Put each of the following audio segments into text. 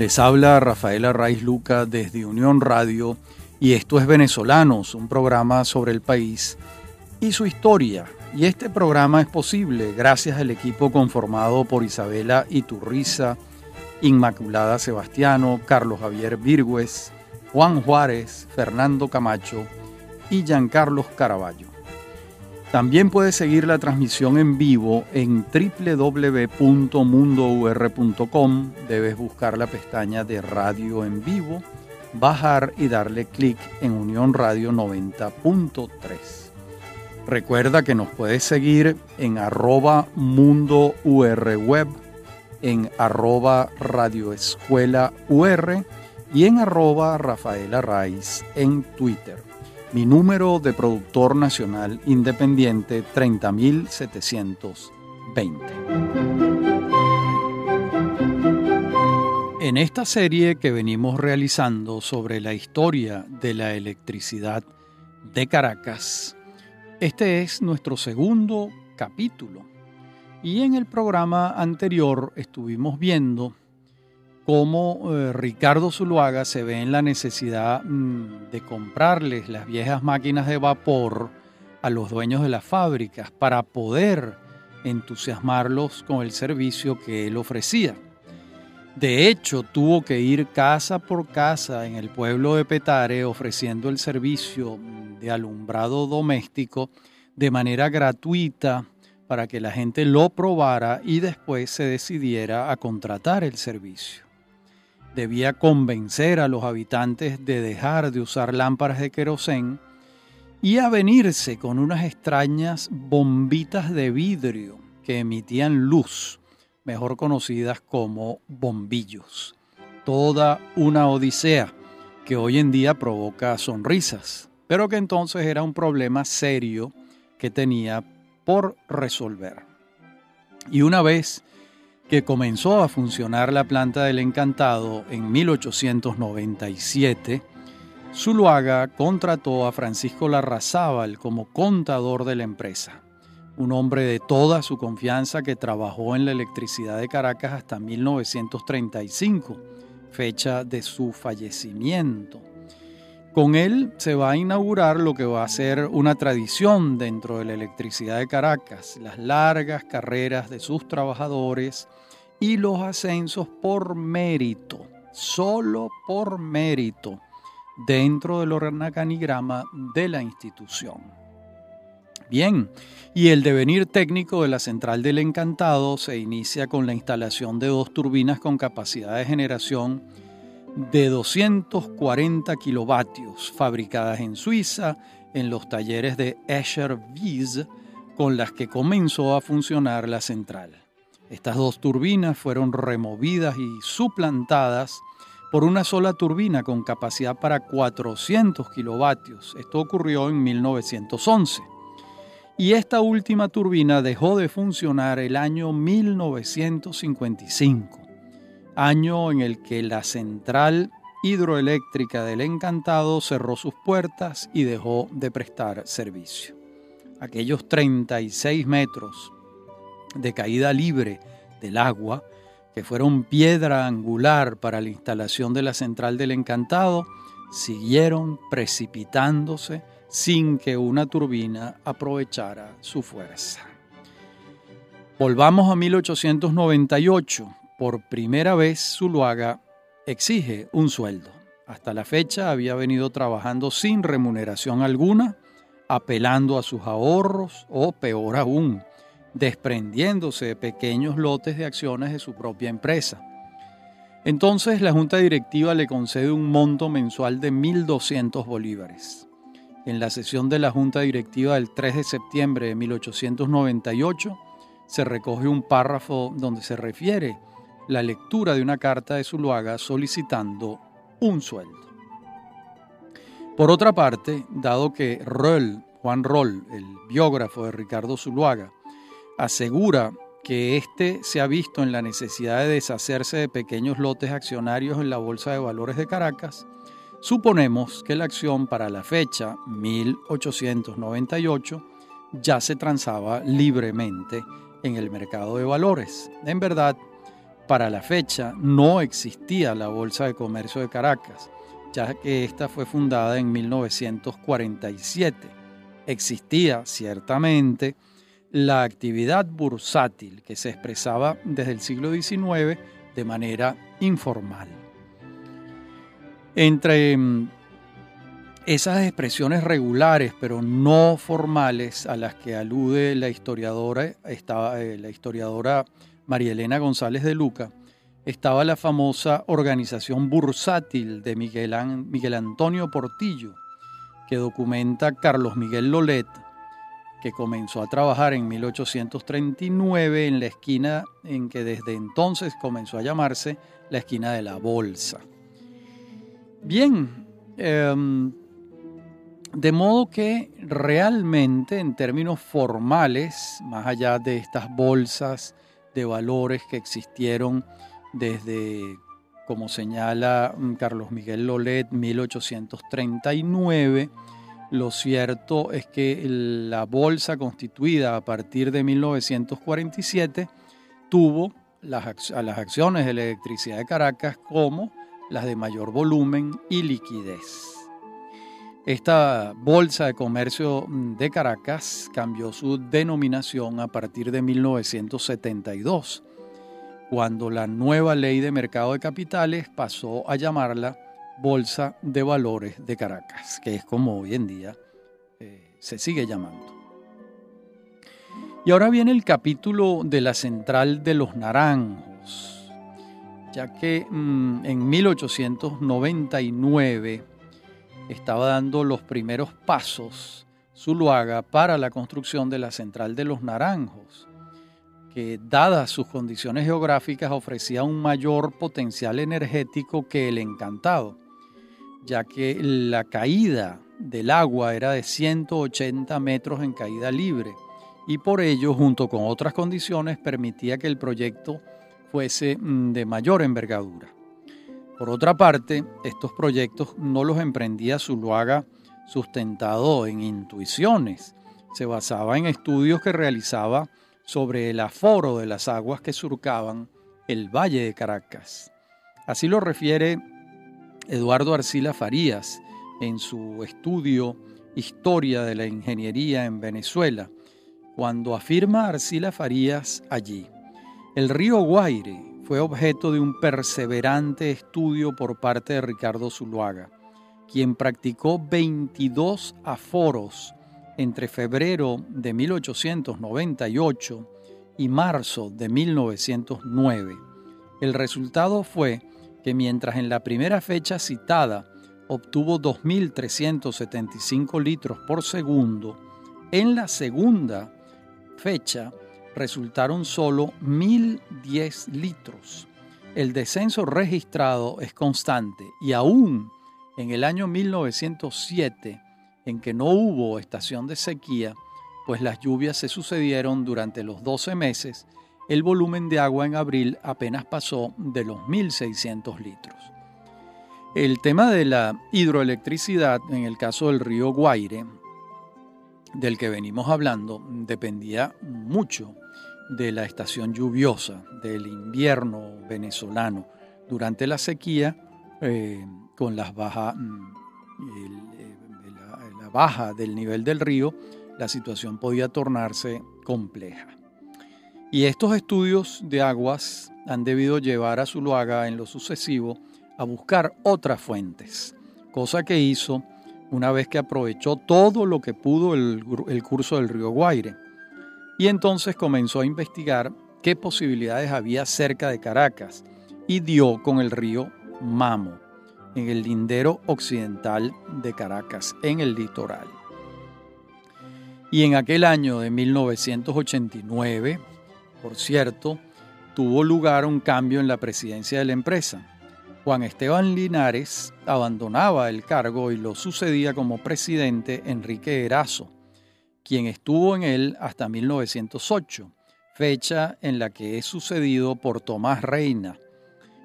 Les habla Rafaela Raiz Luca desde Unión Radio y esto es Venezolanos, un programa sobre el país y su historia. Y este programa es posible gracias al equipo conformado por Isabela Iturriza, Inmaculada Sebastiano, Carlos Javier Virgües, Juan Juárez, Fernando Camacho y Giancarlos Caraballo. También puedes seguir la transmisión en vivo en www.mundour.com. Debes buscar la pestaña de radio en vivo, bajar y darle clic en Unión Radio 90.3. Recuerda que nos puedes seguir en arroba mundo en arroba radioescuela ur y en arroba Rafaela Raiz en Twitter. Mi número de productor nacional independiente 30720. En esta serie que venimos realizando sobre la historia de la electricidad de Caracas, este es nuestro segundo capítulo. Y en el programa anterior estuvimos viendo cómo eh, Ricardo Zuluaga se ve en la necesidad mm, de comprarles las viejas máquinas de vapor a los dueños de las fábricas para poder entusiasmarlos con el servicio que él ofrecía. De hecho, tuvo que ir casa por casa en el pueblo de Petare ofreciendo el servicio mm, de alumbrado doméstico de manera gratuita para que la gente lo probara y después se decidiera a contratar el servicio debía convencer a los habitantes de dejar de usar lámparas de querosén y a venirse con unas extrañas bombitas de vidrio que emitían luz, mejor conocidas como bombillos. Toda una odisea que hoy en día provoca sonrisas, pero que entonces era un problema serio que tenía por resolver. Y una vez que comenzó a funcionar la planta del Encantado en 1897, Zuluaga contrató a Francisco Larrazábal como contador de la empresa, un hombre de toda su confianza que trabajó en la electricidad de Caracas hasta 1935, fecha de su fallecimiento. Con él se va a inaugurar lo que va a ser una tradición dentro de la electricidad de Caracas, las largas carreras de sus trabajadores y los ascensos por mérito, solo por mérito, dentro del organigrama de la institución. Bien, y el devenir técnico de la central del Encantado se inicia con la instalación de dos turbinas con capacidad de generación de 240 kilovatios, fabricadas en Suiza en los talleres de Escher Wies, con las que comenzó a funcionar la central. Estas dos turbinas fueron removidas y suplantadas por una sola turbina con capacidad para 400 kilovatios. Esto ocurrió en 1911. Y esta última turbina dejó de funcionar el año 1955, año en el que la central hidroeléctrica del Encantado cerró sus puertas y dejó de prestar servicio. Aquellos 36 metros de caída libre del agua, que fueron piedra angular para la instalación de la central del encantado, siguieron precipitándose sin que una turbina aprovechara su fuerza. Volvamos a 1898. Por primera vez Zuluaga exige un sueldo. Hasta la fecha había venido trabajando sin remuneración alguna, apelando a sus ahorros o, peor aún, desprendiéndose de pequeños lotes de acciones de su propia empresa. Entonces la junta directiva le concede un monto mensual de 1.200 bolívares. En la sesión de la junta directiva del 3 de septiembre de 1898 se recoge un párrafo donde se refiere la lectura de una carta de Zuluaga solicitando un sueldo. Por otra parte, dado que Roll, Juan Roll, el biógrafo de Ricardo Zuluaga, asegura que éste se ha visto en la necesidad de deshacerse de pequeños lotes accionarios en la Bolsa de Valores de Caracas, suponemos que la acción para la fecha 1898 ya se transaba libremente en el mercado de valores. En verdad, Para la fecha no existía la Bolsa de Comercio de Caracas, ya que esta fue fundada en 1947. Existía ciertamente la actividad bursátil que se expresaba desde el siglo XIX de manera informal. Entre mm, esas expresiones regulares pero no formales a las que alude la historiadora, estaba, eh, la historiadora María Elena González de Luca, estaba la famosa organización bursátil de Miguel, Miguel Antonio Portillo, que documenta Carlos Miguel Lolet, que comenzó a trabajar en 1839 en la esquina en que desde entonces comenzó a llamarse la esquina de la Bolsa. Bien, em, de modo que realmente en términos formales, más allá de estas bolsas de valores que existieron desde, como señala mm, Carlos Miguel Lolet, 1839, lo cierto es que la bolsa constituida a partir de 1947 tuvo las, a las acciones de la electricidad de Caracas como las de mayor volumen y liquidez. Esta Bolsa de Comercio de Caracas cambió su denominación a partir de 1972, cuando la nueva ley de mercado de capitales pasó a llamarla Bolsa de Valores de Caracas, que es como hoy en día eh, se sigue llamando. Y ahora viene el capítulo de la Central de los Naranjos, ya que mm, en 1899 estaba dando los primeros pasos Zuluaga para la construcción de la Central de los Naranjos, que dadas sus condiciones geográficas ofrecía un mayor potencial energético que el encantado ya que la caída del agua era de 180 metros en caída libre y por ello, junto con otras condiciones, permitía que el proyecto fuese mm, de mayor envergadura. Por otra parte, estos proyectos no los emprendía Zuluaga sustentado en intuiciones, se basaba en estudios que realizaba sobre el aforo de las aguas que surcaban el Valle de Caracas. Así lo refiere Eduardo Arcila Farías en su estudio Historia de la Ingeniería en Venezuela, cuando afirma Arcila Farías allí, el río Guaire fue objeto de un perseverante estudio por parte de Ricardo Zuluaga, quien practicó 22 aforos entre febrero de 1898 y marzo de 1909. El resultado fue que mientras en la primera fecha citada obtuvo 2.375 litros por segundo, en la segunda fecha resultaron solo 1.010 litros. El descenso registrado es constante y aún en el año 1907, en que no hubo estación de sequía, pues las lluvias se sucedieron durante los 12 meses, el volumen de agua en abril apenas pasó de los 1.600 litros. El tema de la hidroelectricidad en el caso del río Guaire, del que venimos hablando, dependía mucho de la estación lluviosa, del invierno venezolano. Durante la sequía, eh, con las mm, eh, la baja del nivel del río, la situación podía tornarse compleja. Y estos estudios de aguas han debido llevar a Zuluaga en lo sucesivo a buscar otras fuentes, cosa que hizo una vez que aprovechó todo lo que pudo el, el curso del río Guaire. Y entonces comenzó a investigar qué posibilidades había cerca de Caracas y dio con el río Mamo, en el lindero occidental de Caracas, en el litoral. Y en aquel año de 1989, por cierto, tuvo lugar un cambio en la presidencia de la empresa. Juan Esteban Linares abandonaba el cargo y lo sucedía como presidente Enrique Erazo, quien estuvo en él hasta 1908, fecha en la que es sucedido por Tomás Reina,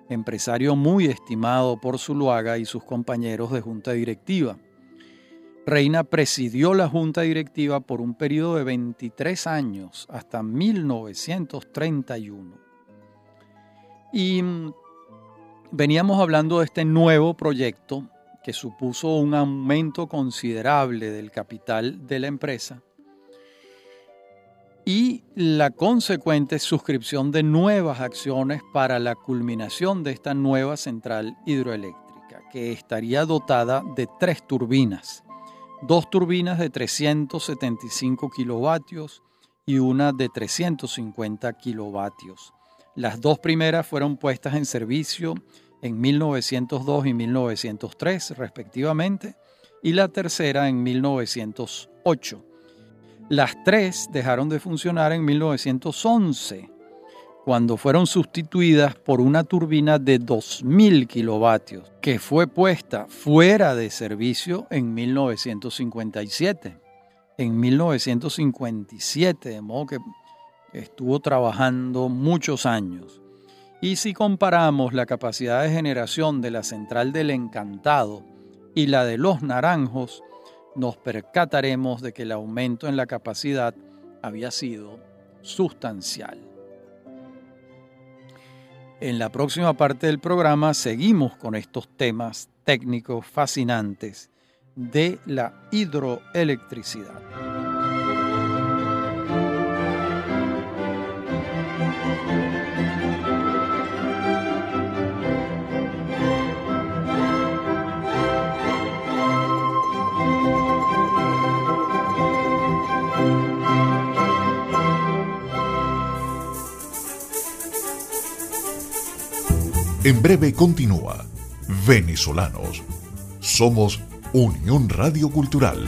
empresario muy estimado por Zuluaga y sus compañeros de junta directiva. Reina presidió la junta directiva por un periodo de 23 años hasta 1931. Y mm, veníamos hablando de este nuevo proyecto que supuso un aumento considerable del capital de la empresa y la consecuente suscripción de nuevas acciones para la culminación de esta nueva central hidroeléctrica, que estaría dotada de tres turbinas, dos turbinas de 375 kilovatios y una de 350 kilovatios. Las dos primeras fueron puestas en servicio en 1902 y 1903 respectivamente, y la tercera en 1908. Las tres dejaron de funcionar en 1911, cuando fueron sustituidas por una turbina de 2.000 kilovatios, que fue puesta fuera de servicio en 1957. En 1957, de modo que estuvo trabajando muchos años. Y si comparamos la capacidad de generación de la central del Encantado y la de los Naranjos, nos percataremos de que el aumento en la capacidad había sido sustancial. En la próxima parte del programa seguimos con estos temas técnicos fascinantes de la hidroelectricidad. En breve continúa. Venezolanos. Somos Unión Radio Cultural.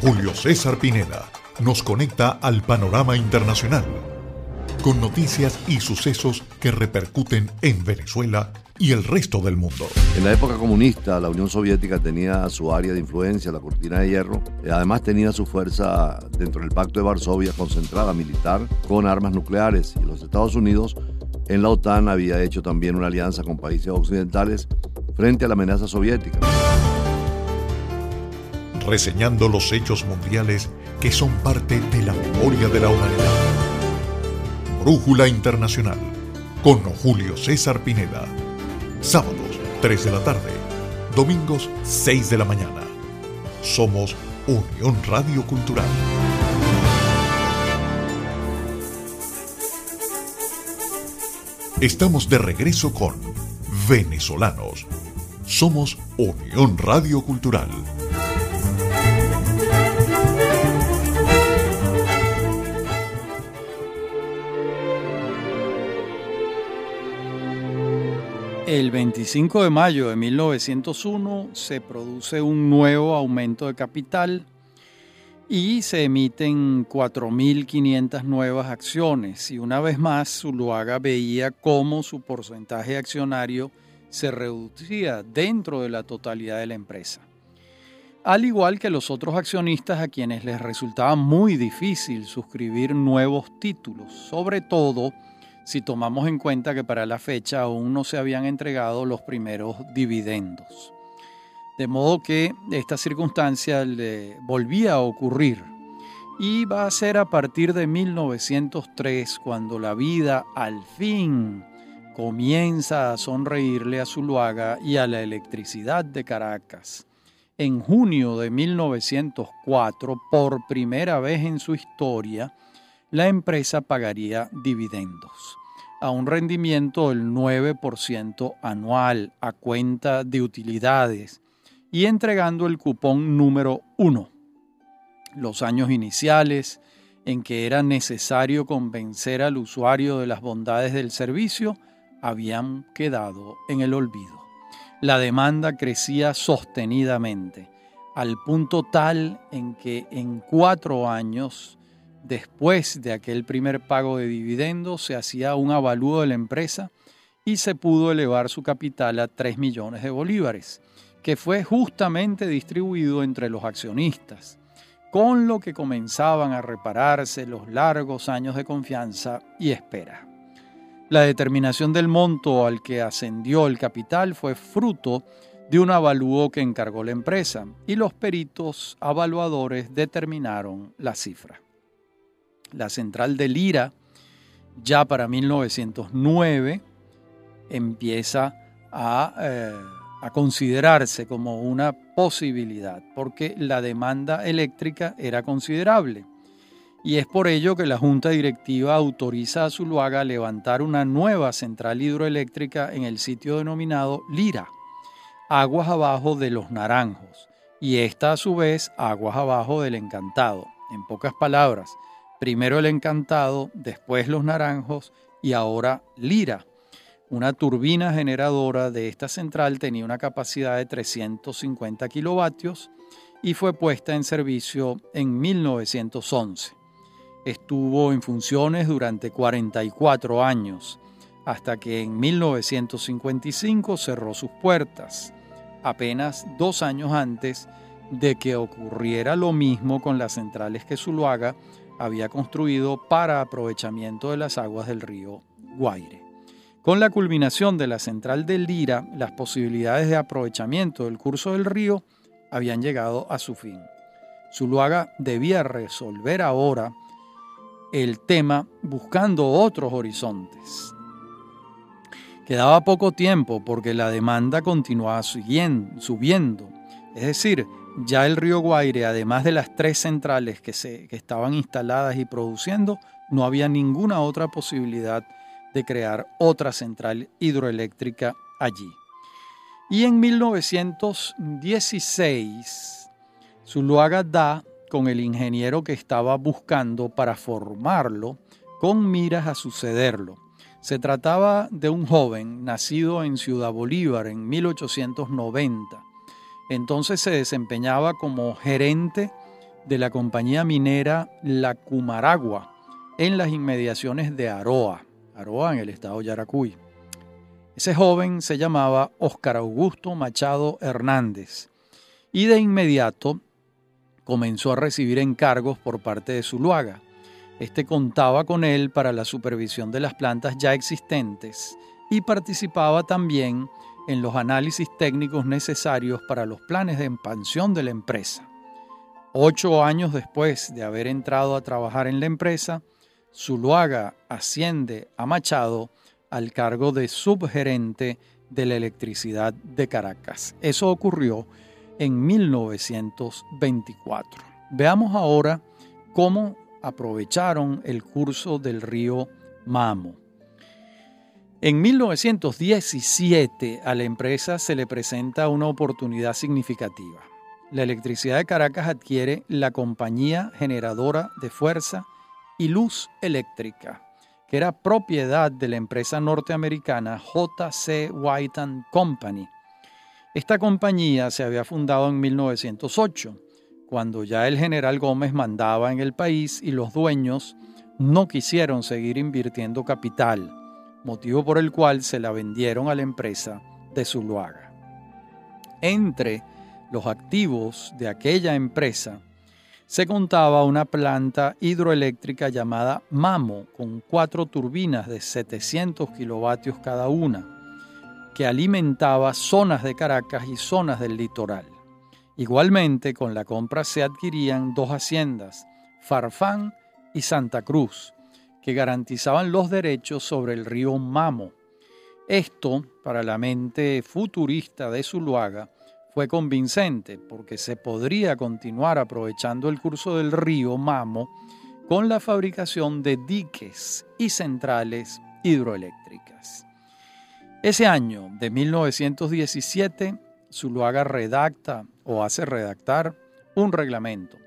Julio César Pineda nos conecta al panorama internacional con noticias y sucesos que repercuten en Venezuela y el resto del mundo. En la época comunista, la Unión Soviética tenía su área de influencia, la cortina de hierro. Además, tenía su fuerza dentro del Pacto de Varsovia concentrada militar con armas nucleares. Y los Estados Unidos, en la OTAN, había hecho también una alianza con países occidentales frente a la amenaza soviética. Reseñando los hechos mundiales que son parte de la memoria de la humanidad. Brújula Internacional con Julio César Pineda. Sábados, 3 de la tarde. Domingos, 6 de la mañana. Somos Unión Radio Cultural. Estamos de regreso con Venezolanos. Somos Unión Radio Cultural. El 25 de mayo de 1901 se produce un nuevo aumento de capital y se emiten 4.500 nuevas acciones y una vez más Zuluaga veía cómo su porcentaje accionario se reducía dentro de la totalidad de la empresa. Al igual que los otros accionistas a quienes les resultaba muy difícil suscribir nuevos títulos, sobre todo si tomamos en cuenta que para la fecha aún no se habían entregado los primeros dividendos. De modo que esta circunstancia le volvía a ocurrir y va a ser a partir de 1903 cuando la vida al fin comienza a sonreírle a Zuluaga y a la electricidad de Caracas. En junio de 1904, por primera vez en su historia, la empresa pagaría dividendos a un rendimiento del 9% anual a cuenta de utilidades y entregando el cupón número 1. Los años iniciales en que era necesario convencer al usuario de las bondades del servicio habían quedado en el olvido. La demanda crecía sostenidamente, al punto tal en que en cuatro años Después de aquel primer pago de dividendos se hacía un avalúo de la empresa y se pudo elevar su capital a 3 millones de bolívares, que fue justamente distribuido entre los accionistas, con lo que comenzaban a repararse los largos años de confianza y espera. La determinación del monto al que ascendió el capital fue fruto de un avalúo que encargó la empresa y los peritos avaluadores determinaron la cifra. La central de Lira, ya para 1909, empieza a, eh, a considerarse como una posibilidad, porque la demanda eléctrica era considerable. Y es por ello que la Junta Directiva autoriza a Zuluaga a levantar una nueva central hidroeléctrica en el sitio denominado Lira aguas abajo de los naranjos y esta a su vez aguas abajo del encantado. En pocas palabras, primero el encantado, después los naranjos y ahora Lira. Una turbina generadora de esta central tenía una capacidad de 350 kilovatios y fue puesta en servicio en 1911. Estuvo en funciones durante 44 años, hasta que en 1955 cerró sus puertas apenas dos años antes de que ocurriera lo mismo con las centrales que Zuluaga había construido para aprovechamiento de las aguas del río Guaire. Con la culminación de la central de Lira, las posibilidades de aprovechamiento del curso del río habían llegado a su fin. Zuluaga debía resolver ahora el tema buscando otros horizontes. Quedaba poco tiempo porque la demanda continuaba subiendo. Es decir, ya el río Guaire, además de las tres centrales que, se, que estaban instaladas y produciendo, no había ninguna otra posibilidad de crear otra central hidroeléctrica allí. Y en 1916, Zuluaga da con el ingeniero que estaba buscando para formarlo con miras a sucederlo. Se trataba de un joven nacido en Ciudad Bolívar en 1890. Entonces se desempeñaba como gerente de la compañía minera La Cumaragua en las inmediaciones de Aroa, Aroa en el estado Yaracuy. Ese joven se llamaba Óscar Augusto Machado Hernández y de inmediato comenzó a recibir encargos por parte de Zuluaga este contaba con él para la supervisión de las plantas ya existentes y participaba también en los análisis técnicos necesarios para los planes de expansión de la empresa. Ocho años después de haber entrado a trabajar en la empresa, Zuluaga asciende a Machado al cargo de subgerente de la electricidad de Caracas. Eso ocurrió en 1924. Veamos ahora cómo aprovecharon el curso del río Mamo. En 1917 a la empresa se le presenta una oportunidad significativa. La electricidad de Caracas adquiere la compañía generadora de fuerza y luz eléctrica, que era propiedad de la empresa norteamericana JC White Company. Esta compañía se había fundado en 1908 cuando ya el general Gómez mandaba en el país y los dueños no quisieron seguir invirtiendo capital, motivo por el cual se la vendieron a la empresa de Zuluaga. Entre los activos de aquella empresa se contaba una planta hidroeléctrica llamada Mamo, con cuatro turbinas de 700 kilovatios cada una, que alimentaba zonas de Caracas y zonas del litoral. Igualmente, con la compra se adquirían dos haciendas, Farfán y Santa Cruz, que garantizaban los derechos sobre el río Mamo. Esto, para la mente futurista de Zuluaga, fue convincente porque se podría continuar aprovechando el curso del río Mamo con la fabricación de diques y centrales hidroeléctricas. Ese año de 1917, Zuluaga redacta o hace redactar un reglamento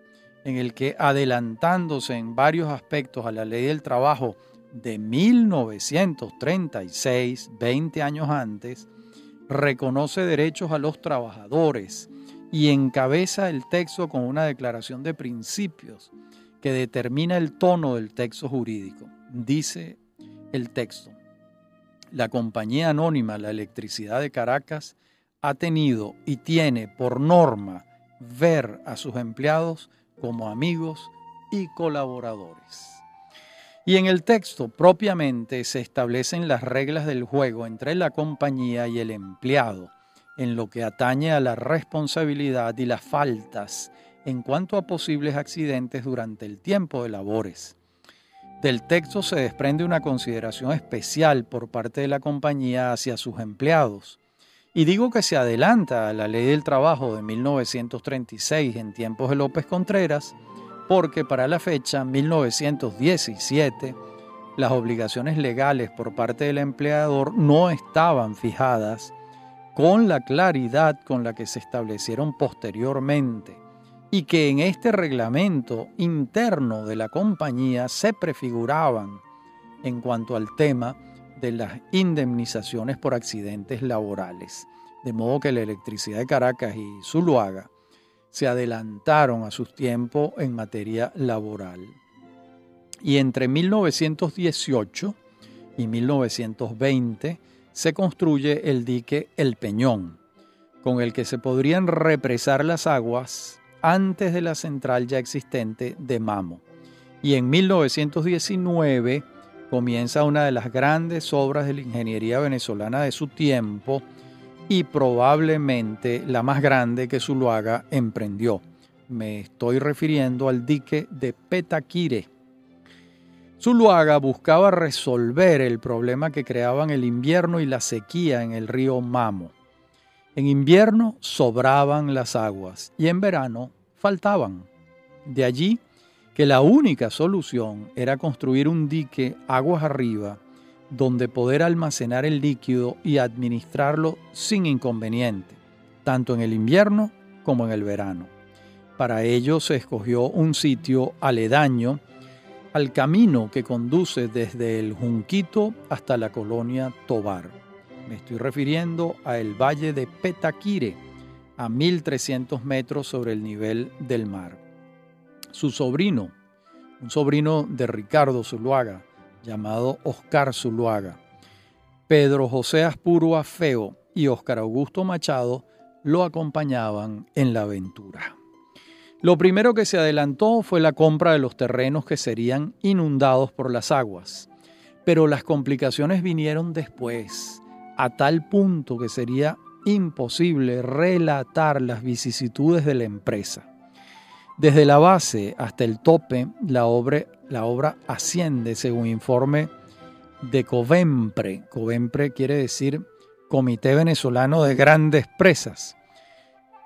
en el que adelantándose en varios aspectos a la ley del trabajo de 1936, 20 años antes, reconoce derechos a los trabajadores y encabeza el texto con una declaración de principios que determina el tono del texto jurídico. Dice el texto, la compañía anónima La Electricidad de Caracas ha tenido y tiene por norma ver a sus empleados como amigos y colaboradores. Y en el texto propiamente se establecen las reglas del juego entre la compañía y el empleado, en lo que atañe a la responsabilidad y las faltas en cuanto a posibles accidentes durante el tiempo de labores. Del texto se desprende una consideración especial por parte de la compañía hacia sus empleados. Y digo que se adelanta a la ley del trabajo de 1936 en tiempos de López Contreras, porque para la fecha 1917 las obligaciones legales por parte del empleador no estaban fijadas con la claridad con la que se establecieron posteriormente y que en este reglamento interno de la compañía se prefiguraban en cuanto al tema de las indemnizaciones por accidentes laborales. De modo que la electricidad de Caracas y Zuluaga se adelantaron a sus tiempos en materia laboral. Y entre 1918 y 1920 se construye el dique El Peñón, con el que se podrían represar las aguas antes de la central ya existente de Mamo. Y en 1919 comienza una de las grandes obras de la ingeniería venezolana de su tiempo y probablemente la más grande que Zuluaga emprendió. Me estoy refiriendo al dique de Petaquire. Zuluaga buscaba resolver el problema que creaban el invierno y la sequía en el río Mamo. En invierno sobraban las aguas y en verano faltaban. De allí que la única solución era construir un dique aguas arriba donde poder almacenar el líquido y administrarlo sin inconveniente, tanto en el invierno como en el verano. Para ello se escogió un sitio aledaño al camino que conduce desde el Junquito hasta la colonia Tobar. Me estoy refiriendo a el valle de Petaquire, a 1300 metros sobre el nivel del mar. Su sobrino, un sobrino de Ricardo Zuluaga, llamado Oscar Zuluaga, Pedro José Aspuro Afeo y Oscar Augusto Machado lo acompañaban en la aventura. Lo primero que se adelantó fue la compra de los terrenos que serían inundados por las aguas, pero las complicaciones vinieron después, a tal punto que sería imposible relatar las vicisitudes de la empresa. Desde la base hasta el tope, la obra, asciende según informe de Covempre. Covempre quiere decir Comité Venezolano de Grandes Presas.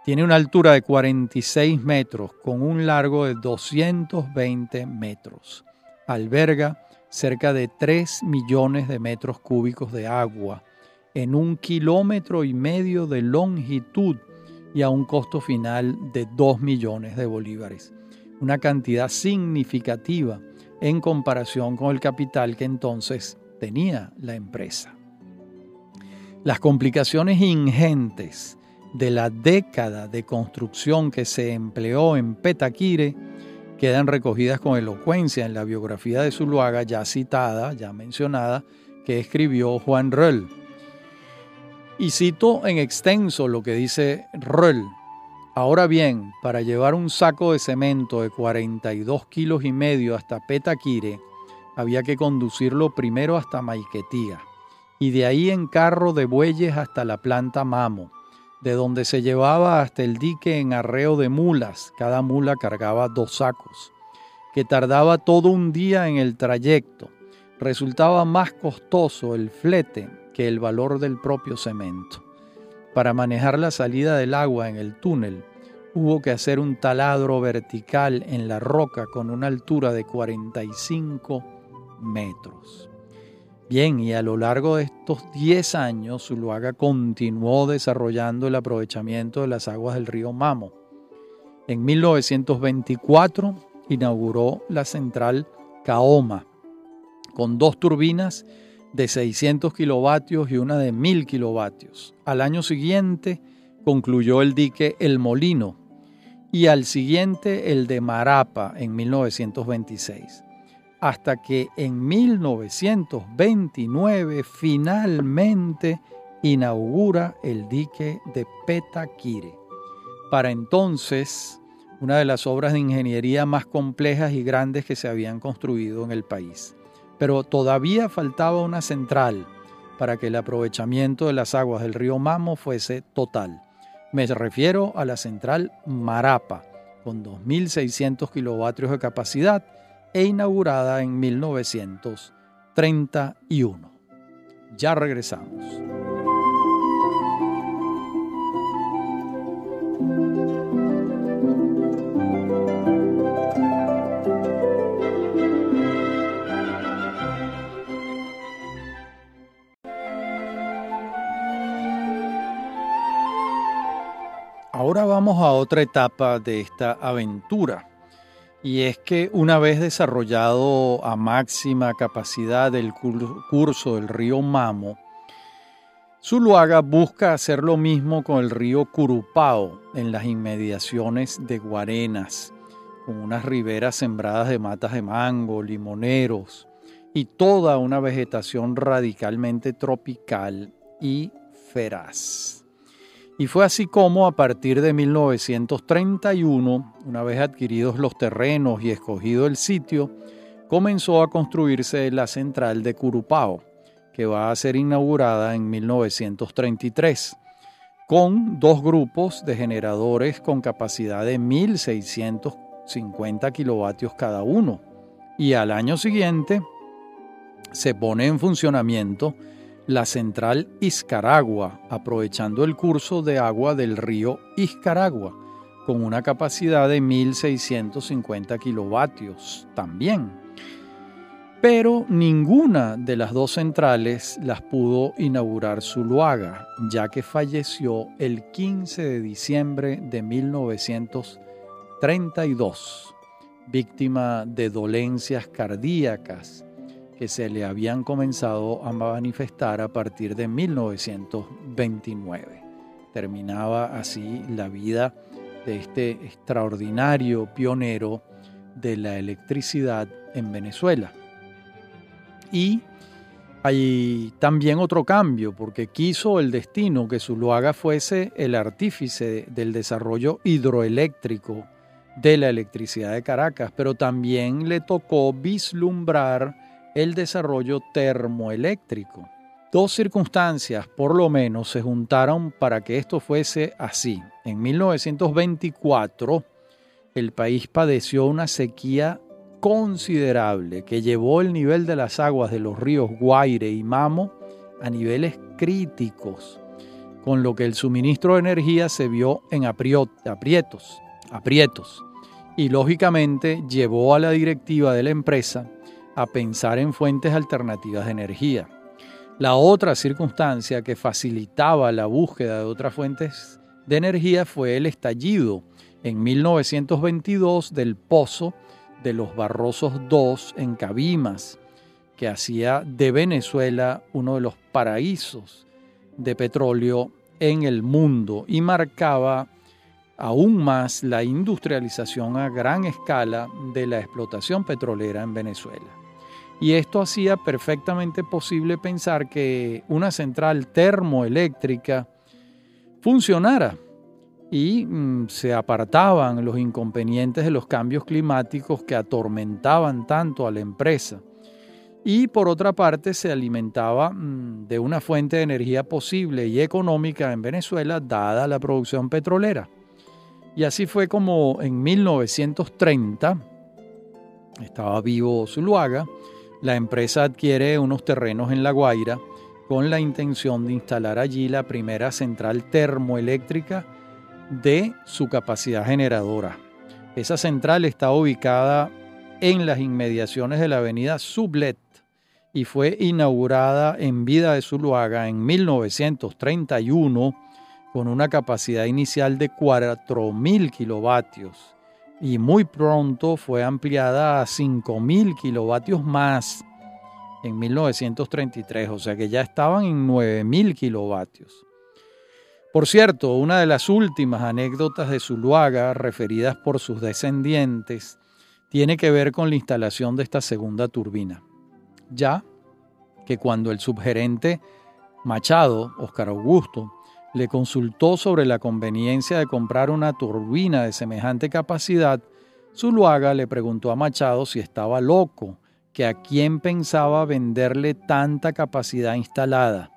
Tiene una altura de 46 metros con un largo de 220 metros. Alberga cerca de 3 millones de metros cúbicos de agua en un kilómetro y medio de longitud y a un costo final de 2 millones de bolívares. Una cantidad significativa en comparación con el capital que entonces tenía la empresa. Las complicaciones ingentes de la década de construcción que se empleó en Petaquire quedan recogidas con elocuencia en la biografía de Zuluaga ya citada, ya mencionada, que escribió Juan Röll y cito en extenso lo que dice Röll. Ahora bien, para llevar un saco de cemento de 42 kilos y medio hasta Petaquire, había que conducirlo primero hasta Maiquetía y de ahí en carro de bueyes hasta la planta Mamo, de donde se llevaba hasta el dique en arreo de mulas, cada mula cargaba dos sacos, que tardaba todo un día en el trayecto. Resultaba más costoso el flete el valor del propio cemento. Para manejar la salida del agua en el túnel, hubo que hacer un taladro vertical en la roca con una altura de 45 metros. Bien, y a lo largo de estos 10 años, Zuluaga continuó desarrollando el aprovechamiento de las aguas del río Mamo. En 1924 inauguró la central Caoma, con dos turbinas de 600 kilovatios y una de 1000 kilovatios. Al año siguiente concluyó el dique El Molino y al siguiente el de Marapa en 1926, hasta que en 1929 finalmente inaugura el dique de Petaquire. Para entonces, una de las obras de ingeniería más complejas y grandes que se habían construido en el país pero todavía faltaba una central para que el aprovechamiento de las aguas del río Mamo fuese total. Me refiero a la central Marapa, con 2.600 kilovatios de capacidad e inaugurada en 1931. Ya regresamos. Ahora vamos a otra etapa de esta aventura. Y es que una vez desarrollado a máxima capacidad el curso del río Mamo, Zuluaga busca hacer lo mismo con el río Curupao en las inmediaciones de Guarenas, con unas riberas sembradas de matas de mango, limoneros y toda una vegetación radicalmente tropical y feraz. Y fue así como a partir de 1931, una vez adquiridos los terrenos y escogido el sitio, comenzó a construirse la central de Curupao, que va a ser inaugurada en 1933, con dos grupos de generadores con capacidad de 1.650 kilovatios cada uno. Y al año siguiente se pone en funcionamiento la central Iscaragua, aprovechando el curso de agua del río Iscaragua, con una capacidad de 1.650 kilovatios también. Pero ninguna de las dos centrales las pudo inaugurar Zuluaga, ya que falleció el 15 de diciembre de 1932, víctima de dolencias cardíacas que se le habían comenzado a manifestar a partir de 1929. Terminaba así la vida de este extraordinario pionero de la electricidad en Venezuela. Y hay también otro cambio, porque quiso el destino que Zuluaga fuese el artífice del desarrollo hidroeléctrico de la electricidad de Caracas, pero también le tocó vislumbrar el desarrollo termoeléctrico. Dos circunstancias, por lo menos, se juntaron para que esto fuese así. En 1924, el país padeció una sequía considerable que llevó el nivel de las aguas de los ríos Guaire y Mamo a niveles críticos, con lo que el suministro de energía se vio en aprietos, aprietos, y lógicamente llevó a la directiva de la empresa a pensar en fuentes alternativas de energía. La otra circunstancia que facilitaba la búsqueda de otras fuentes de energía fue el estallido en 1922 del pozo de los Barrosos II en Cabimas, que hacía de Venezuela uno de los paraísos de petróleo en el mundo y marcaba aún más la industrialización a gran escala de la explotación petrolera en Venezuela. Y esto hacía perfectamente posible pensar que una central termoeléctrica funcionara y mm, se apartaban los inconvenientes de los cambios climáticos que atormentaban tanto a la empresa. Y por otra parte se alimentaba mm, de una fuente de energía posible y económica en Venezuela dada la producción petrolera. Y así fue como en 1930 estaba vivo Zuluaga la empresa adquiere unos terrenos en La Guaira con la intención de instalar allí la primera central termoeléctrica de su capacidad generadora. Esa central está ubicada en las inmediaciones de la avenida Sublet y fue inaugurada en vida de Zuluaga en 1931 con una capacidad inicial de 4.000 kilovatios y muy pronto fue ampliada a 5.000 kilovatios más en 1933, o sea que ya estaban en 9.000 kilovatios. Por cierto, una de las últimas anécdotas de Zuluaga referidas por sus descendientes tiene que ver con la instalación de esta segunda turbina. Ya que cuando el subgerente Machado, Oscar Augusto, le consultó sobre la conveniencia de comprar una turbina de semejante capacidad, Zuluaga le preguntó a Machado si estaba loco, que a quién pensaba venderle tanta capacidad instalada.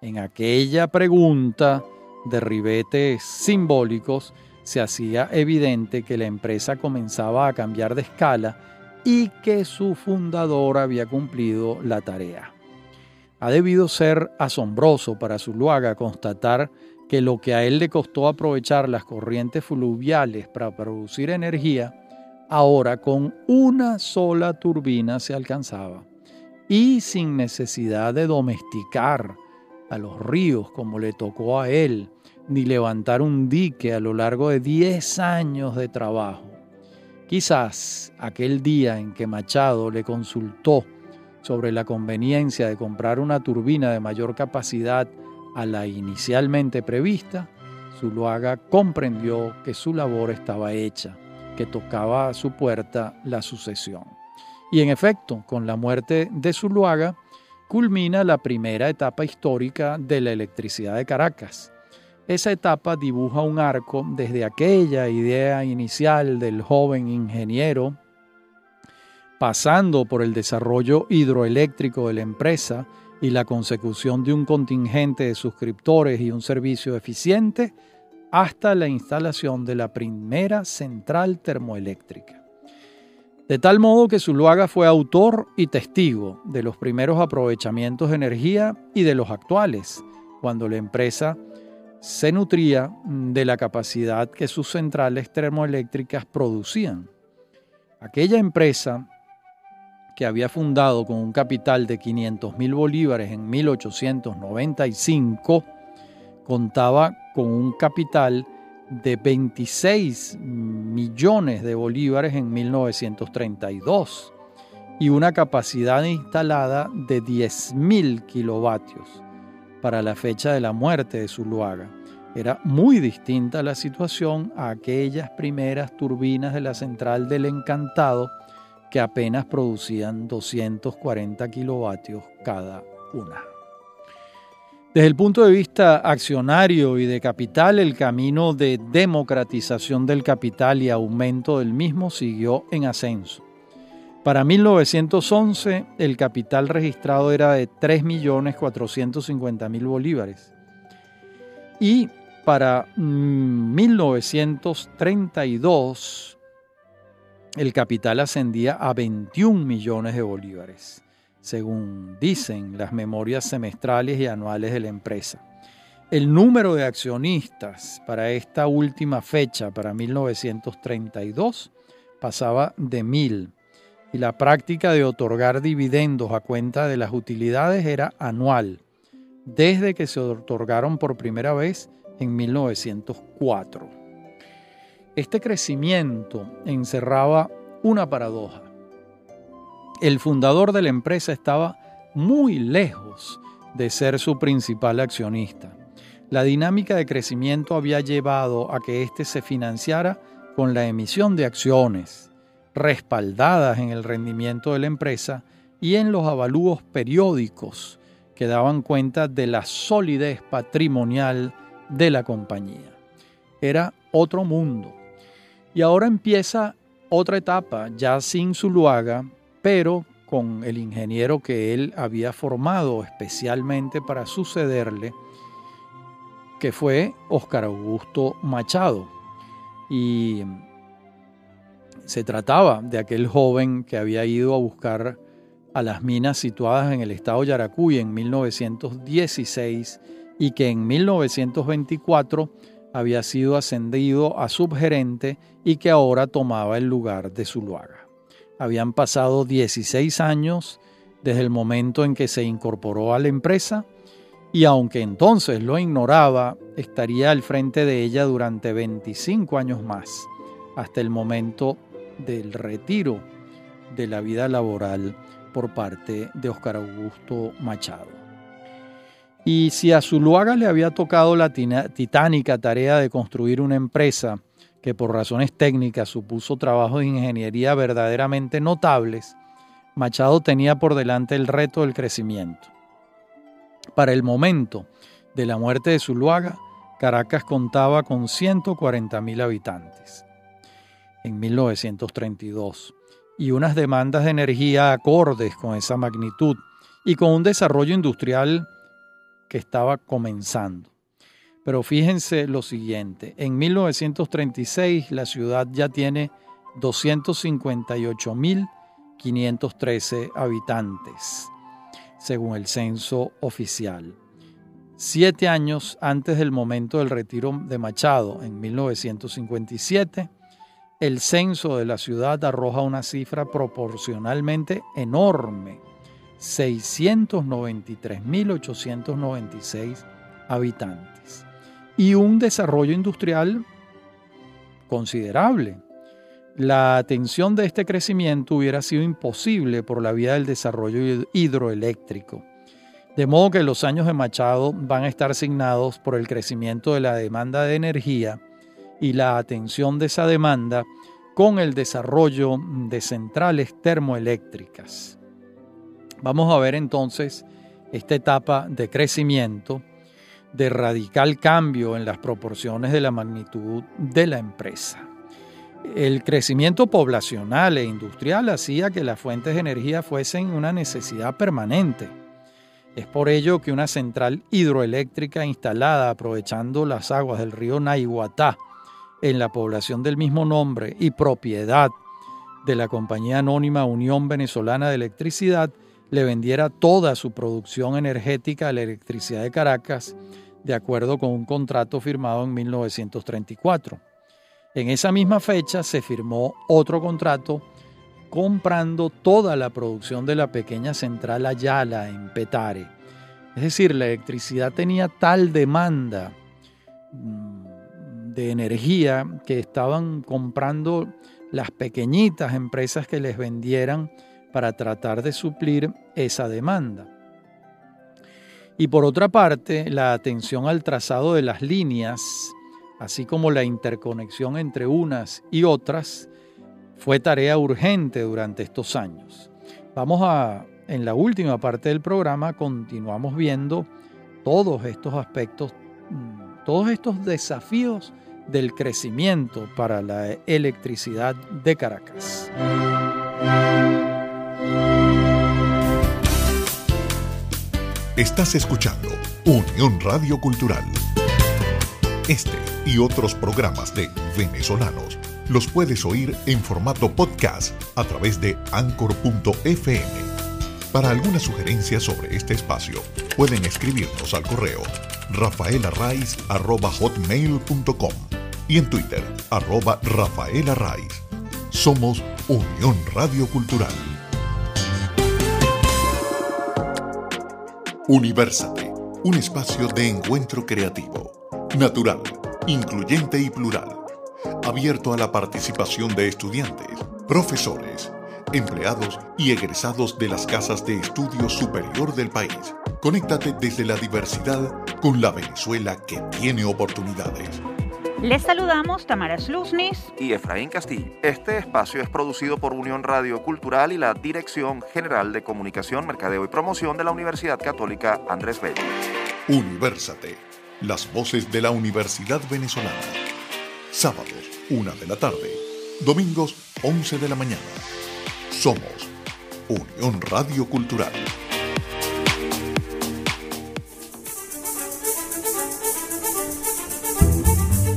En aquella pregunta de ribetes simbólicos se hacía evidente que la empresa comenzaba a cambiar de escala y que su fundador había cumplido la tarea. Ha debido ser asombroso para Zuluaga constatar que lo que a él le costó aprovechar las corrientes fluviales para producir energía, ahora con una sola turbina se alcanzaba y sin necesidad de domesticar a los ríos como le tocó a él, ni levantar un dique a lo largo de 10 años de trabajo. Quizás aquel día en que Machado le consultó sobre la conveniencia de comprar una turbina de mayor capacidad a la inicialmente prevista, Zuluaga comprendió que su labor estaba hecha, que tocaba a su puerta la sucesión. Y en efecto, con la muerte de Zuluaga, culmina la primera etapa histórica de la electricidad de Caracas. Esa etapa dibuja un arco desde aquella idea inicial del joven ingeniero, pasando por el desarrollo hidroeléctrico de la empresa y la consecución de un contingente de suscriptores y un servicio eficiente, hasta la instalación de la primera central termoeléctrica. De tal modo que Zuluaga fue autor y testigo de los primeros aprovechamientos de energía y de los actuales, cuando la empresa se nutría de la capacidad que sus centrales termoeléctricas producían. Aquella empresa que había fundado con un capital de 500 mil bolívares en 1895, contaba con un capital de 26 millones de bolívares en 1932 y una capacidad instalada de 10.000 kilovatios para la fecha de la muerte de Zuluaga. Era muy distinta la situación a aquellas primeras turbinas de la central del Encantado que apenas producían 240 kilovatios cada una. Desde el punto de vista accionario y de capital, el camino de democratización del capital y aumento del mismo siguió en ascenso. Para 1911 el capital registrado era de 3.450.000 bolívares y para 1932 el capital ascendía a 21 millones de bolívares, según dicen las memorias semestrales y anuales de la empresa. El número de accionistas para esta última fecha, para 1932, pasaba de mil y la práctica de otorgar dividendos a cuenta de las utilidades era anual, desde que se otorgaron por primera vez en 1904. Este crecimiento encerraba una paradoja. El fundador de la empresa estaba muy lejos de ser su principal accionista. La dinámica de crecimiento había llevado a que éste se financiara con la emisión de acciones, respaldadas en el rendimiento de la empresa y en los avalúos periódicos que daban cuenta de la solidez patrimonial de la compañía. Era otro mundo. Y ahora empieza otra etapa, ya sin Zuluaga, pero con el ingeniero que él había formado especialmente para sucederle, que fue Óscar Augusto Machado. Y se trataba de aquel joven que había ido a buscar a las minas situadas en el estado Yaracuy en 1916 y que en 1924 había sido ascendido a subgerente y que ahora tomaba el lugar de Zuluaga. Habían pasado 16 años desde el momento en que se incorporó a la empresa y aunque entonces lo ignoraba, estaría al frente de ella durante 25 años más, hasta el momento del retiro de la vida laboral por parte de Óscar Augusto Machado. Y si a Zuluaga le había tocado la titánica tarea de construir una empresa que por razones técnicas supuso trabajos de ingeniería verdaderamente notables, Machado tenía por delante el reto del crecimiento. Para el momento de la muerte de Zuluaga, Caracas contaba con 140.000 habitantes. En 1932, y unas demandas de energía acordes con esa magnitud y con un desarrollo industrial que estaba comenzando. Pero fíjense lo siguiente, en 1936 la ciudad ya tiene 258.513 habitantes, según el censo oficial. Siete años antes del momento del retiro de Machado, en 1957, el censo de la ciudad arroja una cifra proporcionalmente enorme, 693.896 habitantes, y un desarrollo industrial considerable. La atención de este crecimiento hubiera sido imposible por la vía del desarrollo hidroeléctrico. De modo que los años de Machado van a estar asignados por el crecimiento de la demanda de energía y la atención de esa demanda con el desarrollo de centrales termoeléctricas. Vamos a ver entonces esta etapa de crecimiento, de radical cambio en las proporciones de la magnitud de la empresa. El crecimiento poblacional e industrial hacía que las fuentes de energía fuesen una necesidad permanente. Es por ello que una central hidroeléctrica instalada aprovechando las aguas del río Naiguatá en la población del mismo nombre y propiedad de la compañía anónima Unión Venezolana de Electricidad le vendiera toda su producción energética a la electricidad de Caracas de acuerdo con un contrato firmado en 1934. En esa misma fecha se firmó otro contrato comprando toda la producción de la pequeña central Ayala en Petare. Es decir, la electricidad tenía tal demanda mm, de energía que estaban comprando las pequeñitas empresas que les vendieran para tratar de suplir esa demanda. Y por otra parte, la atención al trazado de las líneas, así como la interconexión entre unas y otras, fue tarea urgente durante estos años. Vamos a, en la última parte del programa, continuamos viendo todos estos aspectos, mm, todos estos desafíos del crecimiento para la electricidad de Caracas. Estás escuchando Unión Radio Cultural. Este y otros programas de venezolanos los puedes oír en formato podcast a través de anchor.fm. Para alguna sugerencia sobre este espacio, pueden escribirnos al correo rafaelarraiz.com y en Twitter, arroba Rafaela Somos Unión Radio Cultural. Universate, un espacio de encuentro creativo, natural, incluyente y plural, abierto a la participación de estudiantes, profesores, empleados y egresados de las casas de estudio superior del país. Conéctate desde la diversidad con la Venezuela que tiene oportunidades. Les saludamos Tamara Sluznis y Efraín Castillo. Este espacio es producido por Unión Radio Cultural y la Dirección General de Comunicación, Mercadeo y Promoción de la Universidad Católica Andrés Bello. Universate, las voces de la Universidad Venezolana. Sábados, una de la tarde. Domingos, 11 de la mañana. Somos Unión Radio Cultural.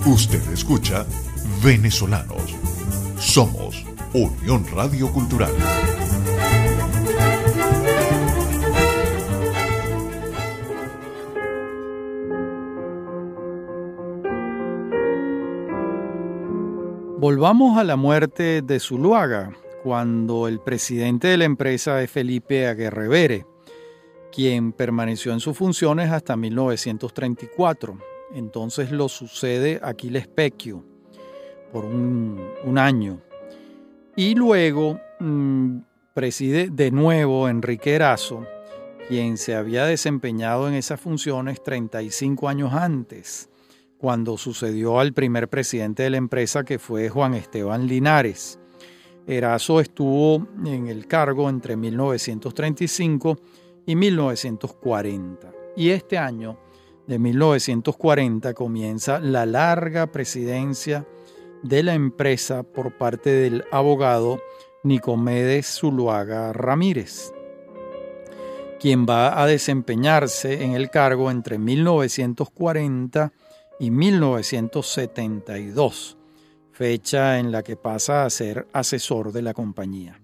Usted escucha Venezolanos. Somos Unión Radio Cultural. Volvamos a la muerte de Zuluaga, cuando el presidente de la empresa es Felipe Aguerrevere, quien permaneció en sus funciones hasta 1934 entonces lo sucede Aquiles Pecchio por un, año. Y luego mm, preside de nuevo Enrique Erazo, quien se había desempeñado en esas funciones 35 años antes, cuando sucedió al primer presidente de la empresa que fue Juan Esteban Linares. Erazo estuvo en el cargo entre 1935 y 1940. Y este año de 1940 comienza la larga presidencia de la empresa por parte del abogado Nicomedes Zuluaga Ramírez, quien va a desempeñarse en el cargo entre 1940 y 1972, fecha en la que pasa a ser asesor de la compañía.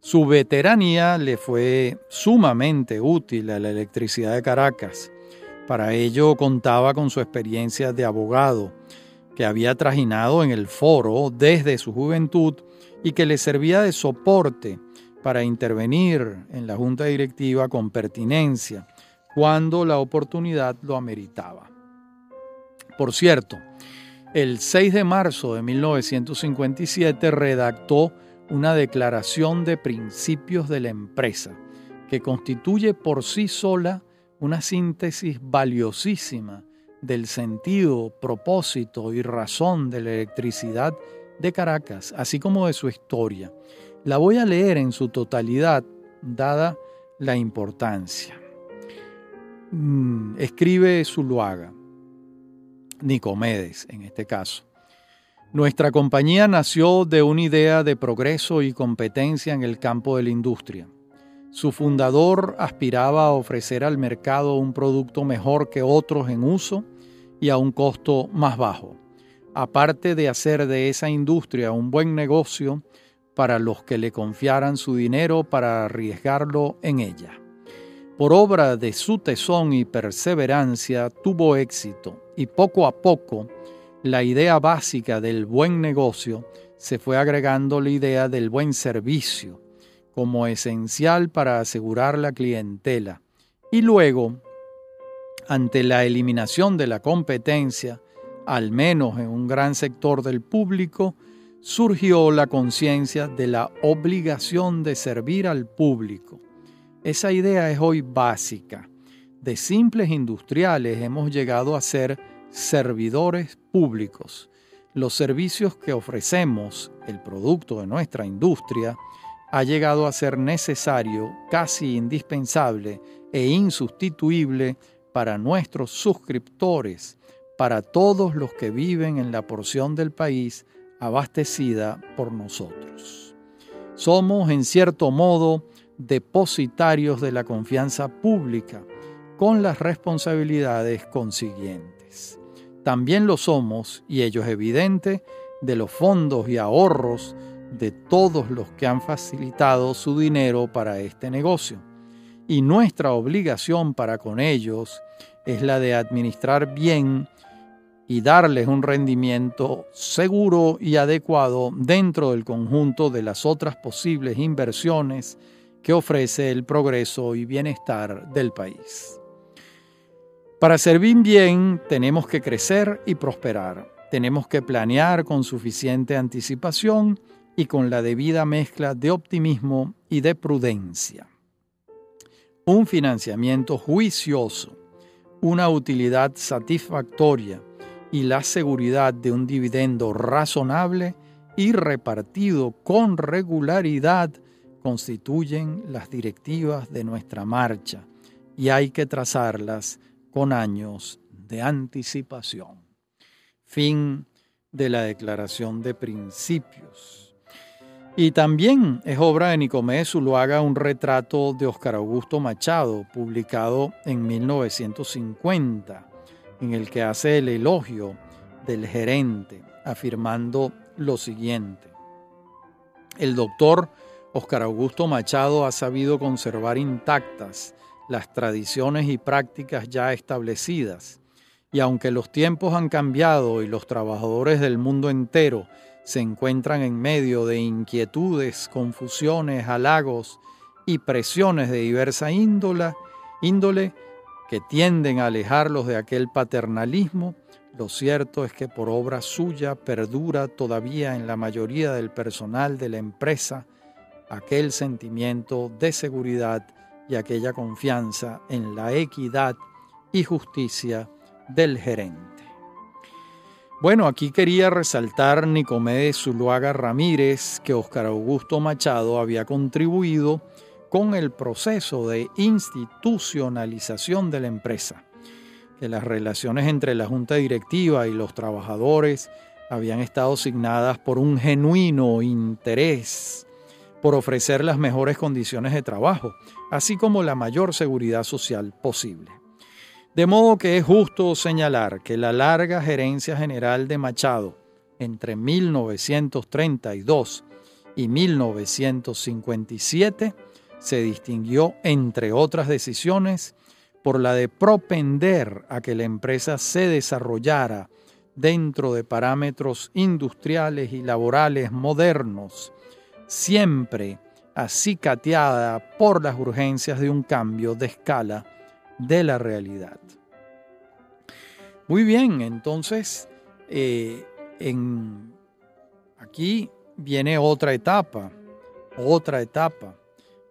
Su veteranía le fue sumamente útil a la electricidad de Caracas. Para ello contaba con su experiencia de abogado, que había trajinado en el foro desde su juventud y que le servía de soporte para intervenir en la junta directiva con pertinencia cuando la oportunidad lo ameritaba. Por cierto, el 6 de marzo de 1957 redactó una declaración de principios de la empresa que constituye por sí sola una síntesis valiosísima del sentido, propósito y razón de la electricidad de Caracas, así como de su historia. La voy a leer en su totalidad, dada la importancia. Mm, escribe Zuluaga, Nicomedes en este caso. Nuestra compañía nació de una idea de progreso y competencia en el campo de la industria. Su fundador aspiraba a ofrecer al mercado un producto mejor que otros en uso y a un costo más bajo, aparte de hacer de esa industria un buen negocio para los que le confiaran su dinero para arriesgarlo en ella. Por obra de su tesón y perseverancia tuvo éxito y poco a poco la idea básica del buen negocio se fue agregando la idea del buen servicio como esencial para asegurar la clientela. Y luego, ante la eliminación de la competencia, al menos en un gran sector del público, surgió la conciencia de la obligación de servir al público. Esa idea es hoy básica. De simples industriales hemos llegado a ser servidores públicos. Los servicios que ofrecemos, el producto de nuestra industria, ha llegado a ser necesario, casi indispensable e insustituible para nuestros suscriptores, para todos los que viven en la porción del país abastecida por nosotros. Somos, en cierto modo, depositarios de la confianza pública, con las responsabilidades consiguientes. También lo somos, y ello es evidente, de los fondos y ahorros de todos los que han facilitado su dinero para este negocio. Y nuestra obligación para con ellos es la de administrar bien y darles un rendimiento seguro y adecuado dentro del conjunto de las otras posibles inversiones que ofrece el progreso y bienestar del país. Para servir bien tenemos que crecer y prosperar. Tenemos que planear con suficiente anticipación y con la debida mezcla de optimismo y de prudencia. Un financiamiento juicioso, una utilidad satisfactoria y la seguridad de un dividendo razonable y repartido con regularidad constituyen las directivas de nuestra marcha y hay que trazarlas con años de anticipación. Fin de la declaración de principios. Y también es obra de Nicomés Zuluaga un retrato de Óscar Augusto Machado, publicado en 1950, en el que hace el elogio del gerente, afirmando lo siguiente. El doctor Óscar Augusto Machado ha sabido conservar intactas las tradiciones y prácticas ya establecidas. Y aunque los tiempos han cambiado y los trabajadores del mundo entero se encuentran en medio de inquietudes, confusiones, halagos y presiones de diversa índola, índole que tienden a alejarlos de aquel paternalismo, lo cierto es que por obra suya perdura todavía en la mayoría del personal de la empresa aquel sentimiento de seguridad y aquella confianza en la equidad y justicia del gerente. Bueno, aquí quería resaltar Nicomedes Zuluaga Ramírez que Óscar Augusto Machado había contribuido con el proceso de institucionalización de la empresa, que las relaciones entre la junta directiva y los trabajadores habían estado signadas por un genuino interés por ofrecer las mejores condiciones de trabajo, así como la mayor seguridad social posible. De modo que es justo señalar que la larga gerencia general de Machado entre 1932 y 1957 se distinguió, entre otras decisiones, por la de propender a que la empresa se desarrollara dentro de parámetros industriales y laborales modernos, siempre acicateada por las urgencias de un cambio de escala de la realidad. Muy bien, entonces eh, en, aquí viene otra etapa, otra etapa,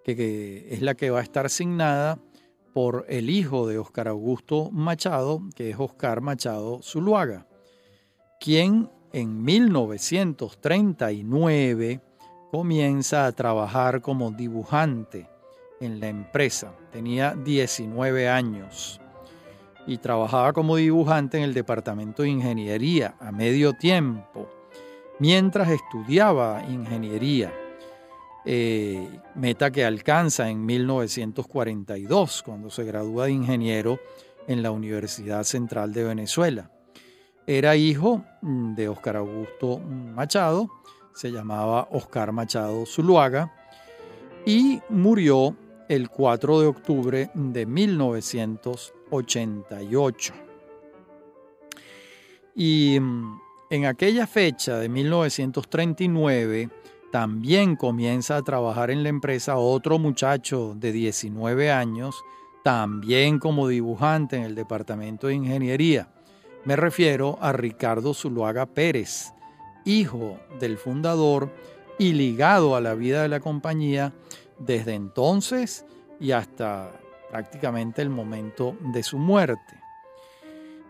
que, es la que va a estar asignada por el hijo de Oscar Augusto Machado, que es Oscar Machado Zuluaga, quien en 1939 comienza a trabajar como dibujante en la empresa. Tenía 19 años y trabajaba como dibujante en el departamento de ingeniería a medio tiempo, mientras estudiaba ingeniería, eh, meta que alcanza en 1942, cuando se gradúa de ingeniero en la Universidad Central de Venezuela. Era hijo mm, de Oscar Augusto Machado, se llamaba Oscar Machado Zuluaga, y murió el 4 de octubre de 1988. Y mm, en aquella fecha de 1939 también comienza a trabajar en la empresa otro muchacho de 19 años, también como dibujante en el departamento de ingeniería. Me refiero a Ricardo Zuluaga Pérez, hijo del fundador y ligado a la vida de la compañía desde entonces y hasta prácticamente el momento de su muerte.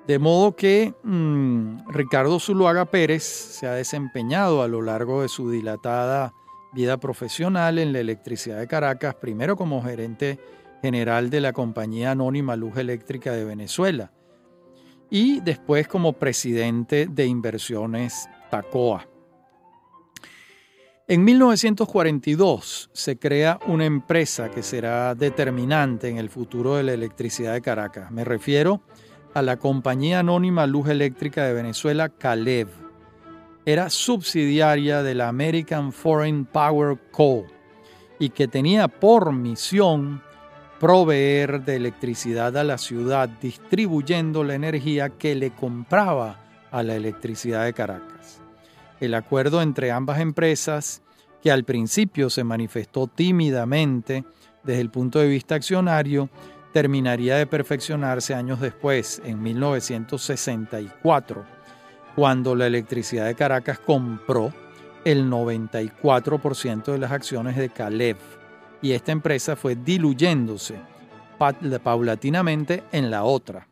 De modo que mm, Ricardo Zuluaga Pérez se ha desempeñado a lo largo de su dilatada vida profesional en la electricidad de Caracas, primero como gerente general de la compañía anónima Luz Eléctrica de Venezuela y después como presidente de inversiones Tacoa. En 1942 se crea una empresa que será determinante en el futuro de la electricidad de Caracas. Me refiero a la Compañía Anónima Luz Eléctrica de Venezuela, CALEV. Era subsidiaria de la American Foreign Power Co. y que tenía por misión proveer de electricidad a la ciudad distribuyendo la energía que le compraba a la electricidad de Caracas el acuerdo entre ambas empresas, que al principio se manifestó tímidamente desde el punto de vista accionario, terminaría de perfeccionarse años después, en 1964, cuando la electricidad de Caracas compró el 94% de las acciones de Caleb y esta empresa fue diluyéndose paulatinamente en la otra.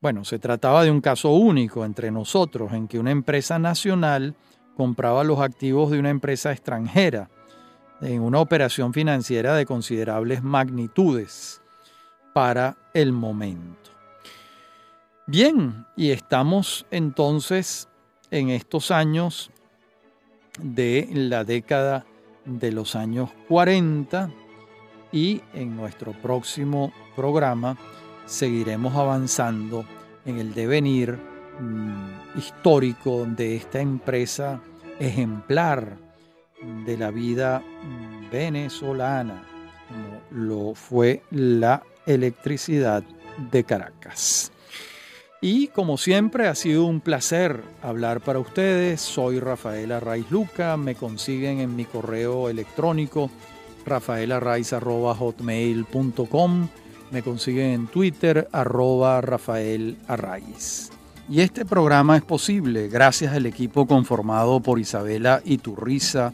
Bueno, se trataba de un caso único entre nosotros en que una empresa nacional compraba los activos de una empresa extranjera en una operación financiera de considerables magnitudes para el momento. Bien, y estamos entonces en estos años de la década de los años 40 y en nuestro próximo programa seguiremos avanzando en el devenir mm, histórico de esta empresa ejemplar de la vida mm, venezolana, como lo fue la electricidad de Caracas. Y como siempre ha sido un placer hablar para ustedes. Soy Rafael Arraiz Luca. Me consiguen en mi correo electrónico rafaelarraiz.com me consiguen en Twitter, arroba Rafael Arraiz. Y este programa es posible gracias al equipo conformado por Isabela Iturriza,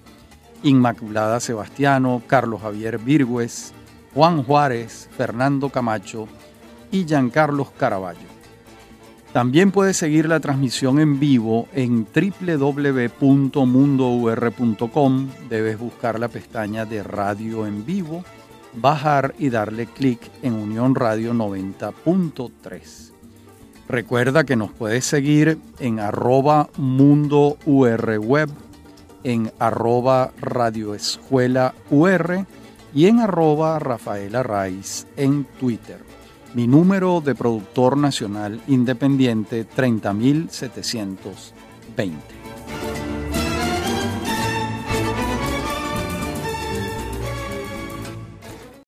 Inmaculada Sebastiano, Carlos Javier Virgües, Juan Juárez, Fernando Camacho y Giancarlos Caraballo. También puedes seguir la transmisión en vivo en www.mundour.com. Debes buscar la pestaña de radio en vivo bajar y darle clic en Unión Radio 90.3. Recuerda que nos puedes seguir en arroba mundo web en arroba radioescuela UR y en arroba Rafaela Raiz en Twitter. Mi número de productor nacional independiente 30720.